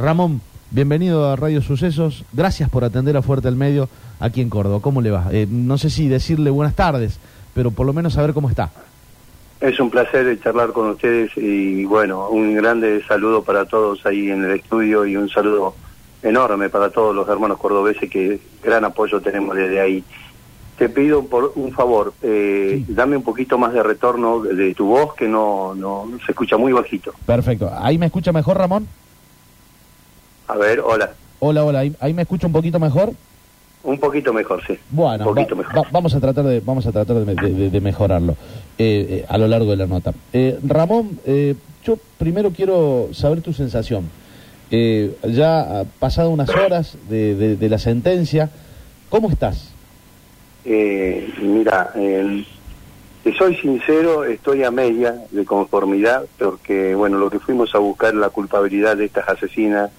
Ramón, bienvenido a Radio Sucesos. Gracias por atender a Fuerte el Medio aquí en Córdoba. ¿Cómo le va? Eh, no sé si decirle buenas tardes, pero por lo menos saber cómo está. Es un placer charlar con ustedes y bueno, un grande saludo para todos ahí en el estudio y un saludo enorme para todos los hermanos cordobeses que gran apoyo tenemos desde ahí. Te pido por un favor, eh, dame un poquito más de retorno de tu voz que no, no se escucha muy bajito. Perfecto. ¿Ahí me escucha mejor, Ramón? A ver, hola. Hola, hola. ¿Ahí, me escucha un poquito mejor? Un poquito mejor, sí. Bueno, poquito mejor. vamos a tratar de vamos a tratar de, mejorarlo eh, eh, a lo largo de la nota. Eh, Ramón, yo primero quiero saber tu sensación. ya ha pasado unas horas de, la sentencia, ¿cómo estás? mira, te soy sincero, estoy a media de conformidad porque, bueno, lo que fuimos a buscar la culpabilidad de estas asesinas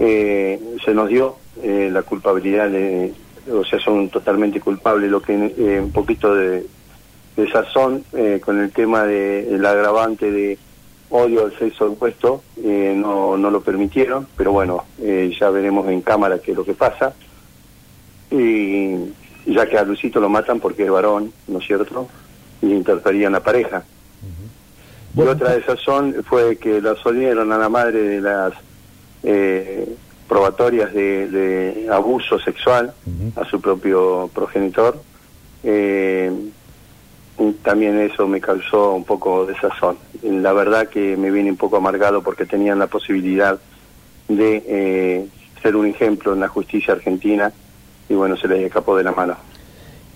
eh, se nos dio eh, la culpabilidad, de, o sea, son totalmente culpables, lo que eh, un poquito de, de sazón eh, con el tema del agravante de odio al sexo opuesto, no, no lo permitieron, pero bueno, ya veremos en cámara qué es lo que pasa. Y ya que a Lucito lo matan porque es varón, ¿no es cierto? Y interferían la pareja. Y otra de sazón fue que la solieron a la madre de las eh, probatorias de, abuso sexual a su propio progenitor. Eh, también eso me causó un poco de sazón. La verdad que me viene un poco amargado porque tenían la posibilidad de eh, ser un ejemplo en la justicia argentina y bueno, se les escapó de la mano.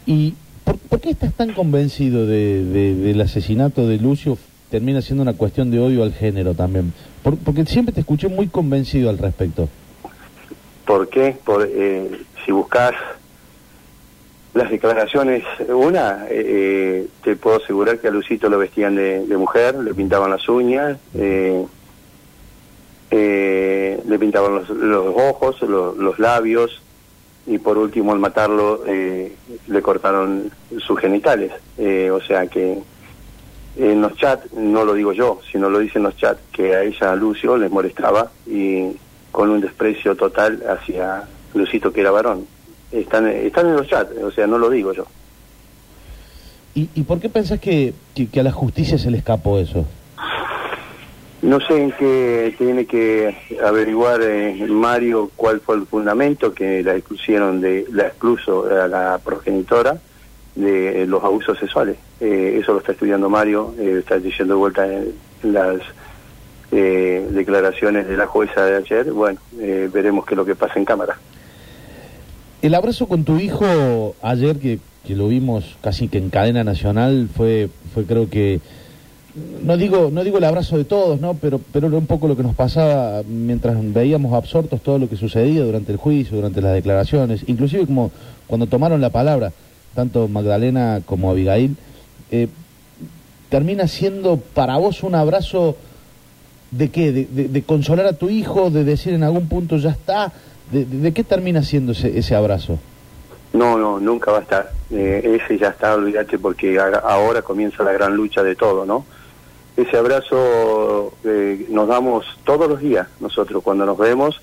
¿Y por, qué estás tan convencido del asesinato de Lucio termina siendo una cuestión de odio al género también. porque siempre te escuché muy convencido al respecto. ¿Por qué? Por, eh, si buscas las declaraciones, una, eh, eh, te puedo asegurar que a Lucito lo vestían de, mujer, le pintaban las uñas, le pintaban los, ojos, los labios, y por último al matarlo le cortaron sus genitales. o sea que en los chats, no lo digo yo, sino lo dicen los chats, que a ella, a Lucio, les molestaba y con un desprecio total hacia Lucito, que era varón. Están, están en los chats, o sea, no lo digo yo. ¿Y, y por qué pensás que, que, a la justicia se le escapó eso? No sé en qué tiene que averiguar eh, Mario cuál fue el fundamento que la excluyeron de la excluso a la progenitora de los abusos sexuales. Eh, eso lo está estudiando Mario, eh, está diciendo de vuelta en, las eh, declaraciones de la jueza de ayer. Bueno, veremos qué es lo que pasa en cámara. El abrazo con tu hijo ayer, que, que lo vimos casi que en cadena nacional, fue, fue creo que no digo no digo el abrazo de todos no pero pero un poco lo que nos pasaba mientras veíamos absortos todo lo que sucedía durante el juicio durante las declaraciones inclusive como cuando tomaron la palabra tanto Magdalena como Abigail, eh, termina siendo para vos un abrazo de qué, de, consolar a tu hijo, de decir en algún punto ya está, de, qué termina siendo ese, ese, abrazo? No, no, nunca va a estar. Eh, ese ya está, olvídate, porque ahora comienza la gran lucha de todo, ¿no? Ese abrazo eh, nos damos todos los días nosotros cuando nos vemos.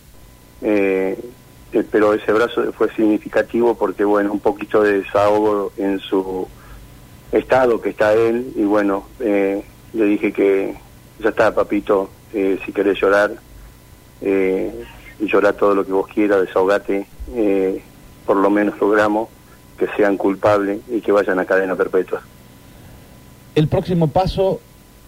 Eh, eh, pero ese abrazo fue significativo porque, bueno, un poquito de desahogo en su estado que está él y, bueno, eh, le dije que ya está, papito, eh, si querés llorar, eh, llorar todo lo que vos quieras, desahogate, por lo menos logramos que sean culpables y que vayan a cadena perpetua. El próximo paso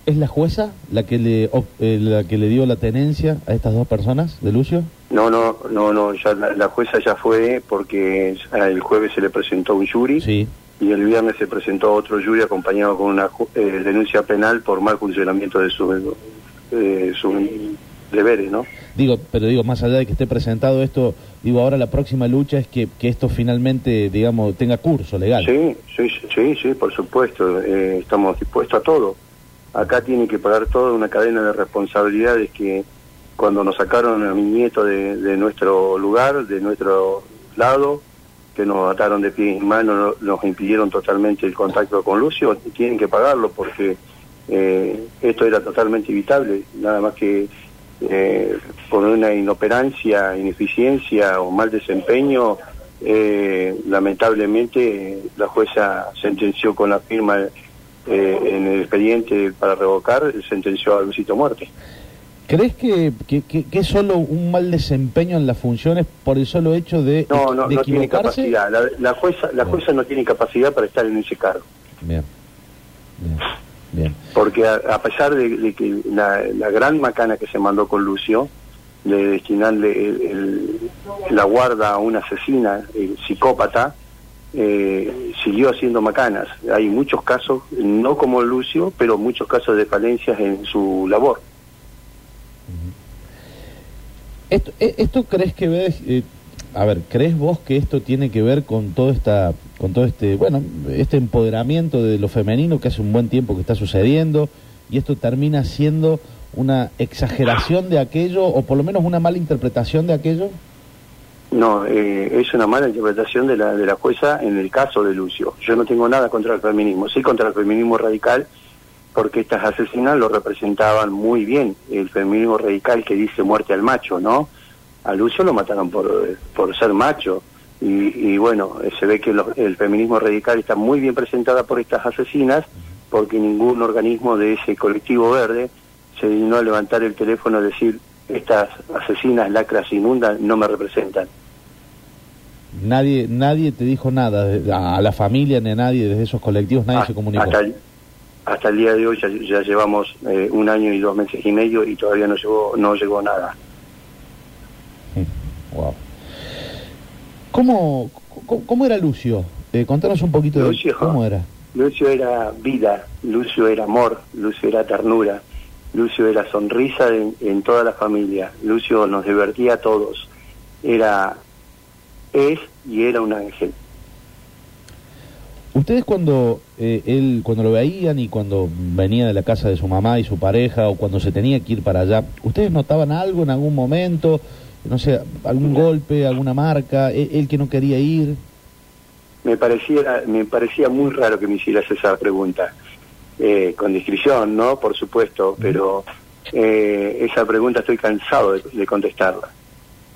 ¿Es la jueza la que le eh, la que le dio la tenencia a estas dos personas de Lucio? No, no, no, no, ya la, jueza ya fue porque el jueves se le presentó un jury sí. y el viernes se presentó otro jury acompañado con una eh, denuncia penal por mal funcionamiento de sus eh, deberes, ¿no? Digo, pero digo, más allá de que esté presentado esto, digo, ahora la próxima lucha es que, que esto finalmente, digamos, tenga curso legal. Sí, sí, sí, sí, por supuesto, estamos dispuestos a todo acá tiene que pagar toda una cadena de responsabilidades que cuando nos sacaron a mi nieto de, nuestro lugar, de nuestro lado, que nos ataron de pie y mano, nos impidieron totalmente el contacto con Lucio, tienen que pagarlo porque eh, esto era totalmente evitable, nada más que eh, por una una inoperancia, ineficiencia o mal desempeño, eh, lamentablemente la jueza sentenció con la firma eh, en el expediente para revocar, sentenció a Luisito muerte. ¿Crees que, que, que, es solo un mal desempeño en las funciones por el solo hecho de, no, no, de no tiene capacidad. La, la jueza, la jueza no tiene capacidad para estar en ese cargo. Bien. Bien. Bien. Porque a, a pesar de, de que la, la, gran macana que se mandó con Lucio, de destinarle el, el, la guarda a una asesina, el psicópata, eh, siguió haciendo macanas. Hay muchos casos, no como Lucio, pero muchos casos de falencias en su labor. Esto, e, esto crees que ves, eh, a ver, ¿crees vos que esto tiene que ver con todo esta, con todo este, bueno, este empoderamiento de lo femenino que hace un buen tiempo que está sucediendo y esto termina siendo una exageración de aquello o por lo menos una mala interpretación de aquello? No, eh, es una mala interpretación de la, de la jueza en el caso de Lucio. Yo no tengo nada contra el feminismo, sí contra el feminismo radical, porque estas asesinas lo representaban muy bien, el feminismo radical que dice muerte al macho, ¿no? A Lucio lo mataron por, por ser macho, y, y bueno, se ve que lo, el feminismo radical está muy bien presentada por estas asesinas, porque ningún organismo de ese colectivo verde se dignó a levantar el teléfono y decir, estas asesinas, lacras inmundas, no me representan. Nadie, nadie te dijo nada, a la familia ni a nadie desde esos colectivos, nadie Ah, se comunicó. Hasta el, hasta el día de hoy ya, ya llevamos eh, un año y dos meses y medio y todavía no llegó, no llegó nada. Wow. ¿Cómo, cómo, cómo era Lucio? Eh, contanos un poquito Lucio, de cómo era. Lucio era vida, Lucio era amor, Lucio era ternura, Lucio era sonrisa en, en toda la familia, Lucio nos divertía a todos, era, es y era un ángel. Ustedes cuando eh, él cuando lo veían y cuando venía de la casa de su mamá y su pareja o cuando se tenía que ir para allá, ¿ustedes notaban algo en algún momento? No sé, algún golpe, alguna marca, él, él que no quería ir. Me parecía, me parecía muy raro que me hicieras esa pregunta, eh, con discreción, ¿no? Por supuesto, pero eh, esa pregunta estoy cansado de, de contestarla.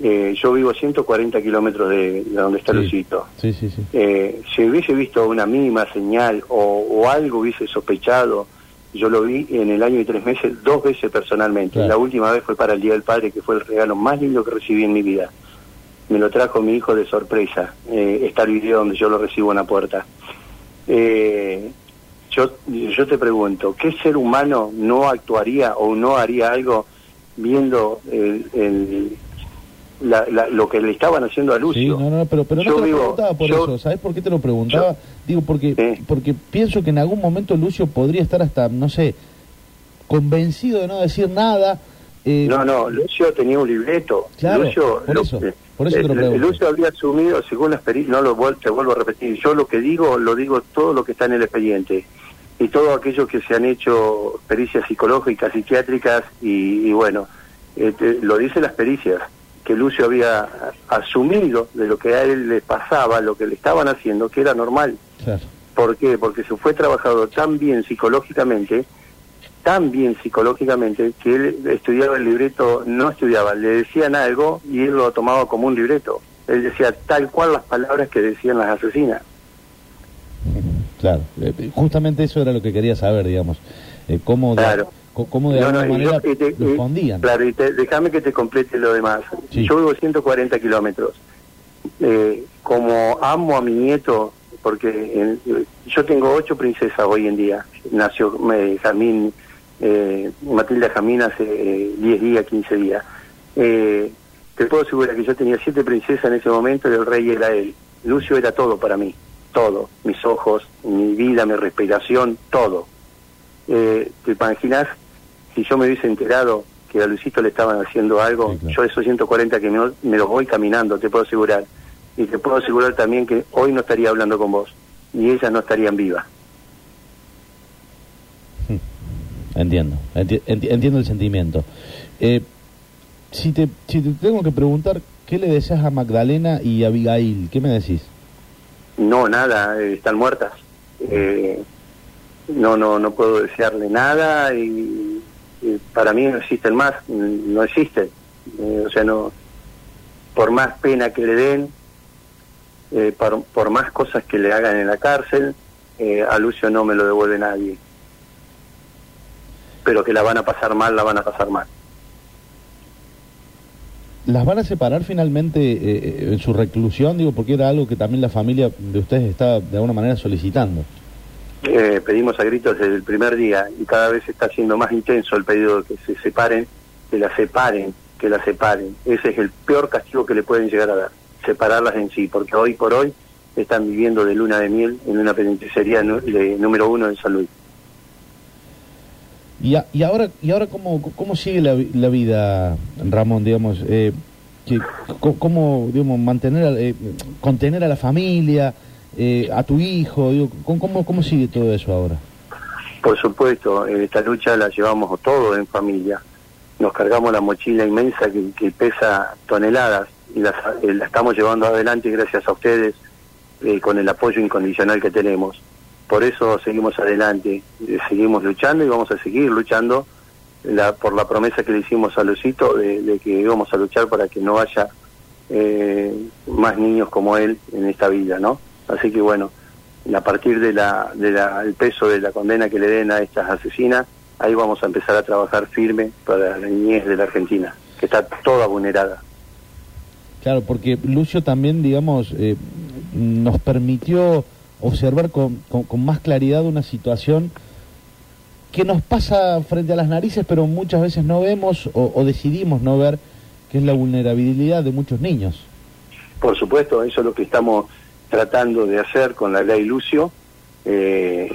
Eh, yo vivo a 140 kilómetros de, de donde está Sí. Lucito. Sí, sí. Eh, si hubiese visto una mínima señal o, o algo hubiese sospechado, yo lo vi en el año y tres meses dos veces personalmente. Claro. La última vez fue para el Día del Padre, que fue el regalo más lindo que recibí en mi vida. Me lo trajo mi hijo de sorpresa. Eh, está el video donde yo lo recibo en la puerta. Eh, yo, yo te pregunto, ¿qué ser humano no actuaría o no haría algo viendo el, el- la- la- lo que le estaban haciendo a Sí, Lucio? no, no, pero, pero no Yo te lo preguntaba por yo- eso. ¿Sabes por qué te lo preguntaba? Digo, porque, Sí. porque pienso que en algún momento Lucio podría estar hasta, no sé, convencido de no decir nada. eh, No, no, Lucio tenía un libreto. Claro, Lucio, por eso, por eso te lo eh, pregunto. Lucio había asumido, según las pericias, no lo vuel- te vuelvo a repetir, yo lo que digo, lo digo todo lo que está en el expediente. Y todo aquello que se han hecho pericias psicológicas, psiquiátricas, y, y bueno, eh, te- lo dice las pericias, que Lucio había asumido de lo que a él le pasaba, lo que le estaban haciendo, que era normal. claro. ¿Por qué? Porque se fue trabajado tan bien psicológicamente, tan bien psicológicamente, que él estudiaba el libreto, no estudiaba, le decían algo y él lo tomaba como un libreto. Él decía tal cual las palabras que decían las asesinas. Claro, eh, justamente eso era lo que quería saber, digamos. Eh, cómo, Claro. Cómo de No, no, alguna yo- manera te-. Claro, y te- déjame que te complete lo demás. Sí. Yo vivo 140 kilómetros. Eh, como amo a mi nieto, porque en- yo tengo ocho princesas hoy en día. Nació eh, Jamín, eh, Matilda Jamín hace eh, 10 días, 15 días. Eh, te puedo asegurar que yo tenía siete princesas en ese momento y el rey era él. Lucio era todo para mí, todo. Mis ojos, mi vida, mi respiración, todo. Eh, ¿Te imaginas si yo me hubiese enterado que a Luisito le estaban haciendo algo? Sí, claro. Yo esos 140 que me, me los voy caminando, te puedo asegurar. Y te puedo asegurar también que hoy no estaría hablando con vos. Y ellas no estarían vivas. Entiendo, enti- enti- entiendo el sentimiento. Eh, si, te, si te tengo que preguntar, ¿qué le deseas a Magdalena y a Abigail? ¿Qué me decís? No, nada, eh, están muertas. Eh, no, no, no puedo desearle nada y, y para mí no existen más, mm, no existen. Eh, o sea, no, por más pena que le den, eh, por, por, más cosas que le hagan en la cárcel, eh, a Lucio no me lo devuelve nadie. Pero que la van a pasar mal, la van a pasar mal. ¿Las van a separar finalmente eh, en su reclusión? Digo, porque era algo que también la familia de ustedes está de alguna manera solicitando. Eh, pedimos a gritos desde el primer día y cada vez está siendo más intenso el pedido de que se separen, que la separen, que la separen. Ese es el peor castigo que le pueden llegar a dar, separarlas en sí, porque hoy por hoy están viviendo de luna de miel en una penitenciaría de número uno en San Luis. Y ahora, y ahora cómo, cómo sigue la, la vida, Ramón, digamos, eh, que, cómo, digamos, mantener, eh, contener a la familia, eh, a tu hijo, digo, ¿cómo, ¿cómo sigue todo eso ahora? Por supuesto, esta lucha la llevamos todos en familia. Nos cargamos la mochila inmensa que, pesa toneladas y la, la, estamos llevando adelante gracias a ustedes con el apoyo incondicional que tenemos. Por eso seguimos adelante, seguimos luchando y vamos a seguir luchando la, por la promesa que le hicimos a Lucito de, de que íbamos a luchar para que no haya eh, más niños como él en esta vida, ¿no? Así que bueno, a partir del de la, el peso de la condena que le den a estas asesinas, ahí vamos a empezar a trabajar firme para la niñez de la Argentina, que está toda vulnerada. Claro, porque Lucio también, digamos, eh, nos permitió observar con, con, con, más claridad una situación que nos pasa frente a las narices, pero muchas veces no vemos o, o, decidimos no ver, que es la vulnerabilidad de muchos niños. Por supuesto, eso es lo que estamos tratando de hacer con la ley Lucio, eh,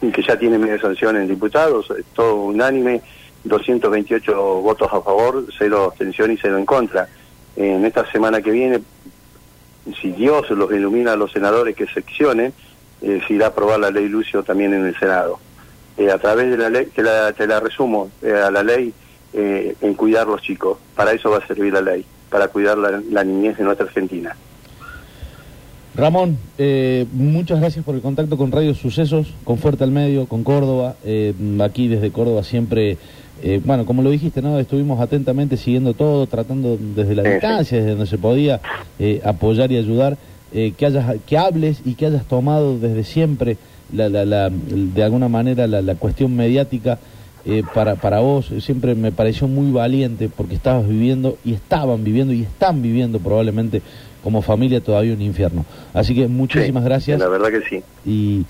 que ya tiene media sanción en diputados, todo unánime, 228 votos a favor, cero abstención y cero en contra. En esta semana que viene si Dios los ilumina a los senadores que seccionen, eh, se irá a aprobar la ley Lucio también en el Senado. Eh, a través de la ley, te la, te la resumo, eh, a la ley eh, en cuidar los chicos. Para eso va a servir la ley, para cuidar la, la niñez de nuestra Argentina. Ramón, eh, muchas gracias por el contacto con Radio Sucesos, con Fuerte al Medio, con Córdoba. Eh, aquí desde Córdoba siempre, eh, bueno, como lo dijiste, ¿no? estuvimos atentamente siguiendo todo, tratando desde la distancia, desde donde se podía apoyar y ayudar, que, hayas, que hables y que hayas tomado desde siempre, la, la, la, de alguna manera, la, la cuestión mediática. Para, para vos siempre me pareció muy valiente porque estabas viviendo y estaban viviendo y están viviendo probablemente como familia todavía un infierno. Así que muchísimas sí, gracias. La verdad que sí. Y,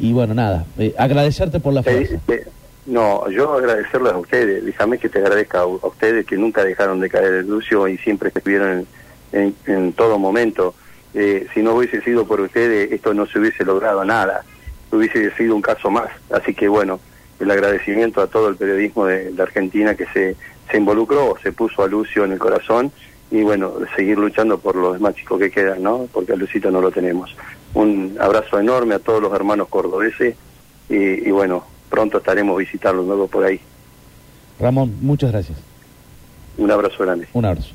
y bueno, nada, eh, agradecerte por la. Eh, eh, no, yo agradecerles a ustedes, déjame que te agradezca a, a, ustedes que nunca dejaron de caer el Lucio y siempre estuvieron en, en, en todo momento. Eh, si no hubiese sido por ustedes, esto no se hubiese logrado nada, hubiese sido un caso más. Así que bueno, el agradecimiento a todo el periodismo de, de Argentina que se, se involucró, se puso a Lucio en el corazón y bueno, seguir luchando por los demás chicos que quedan, ¿no? Porque a Lucito no lo tenemos. Un abrazo enorme a todos los hermanos cordobeses y, y bueno, pronto estaremos visitando luego por ahí. Ramón, muchas gracias. Un abrazo grande. Un abrazo.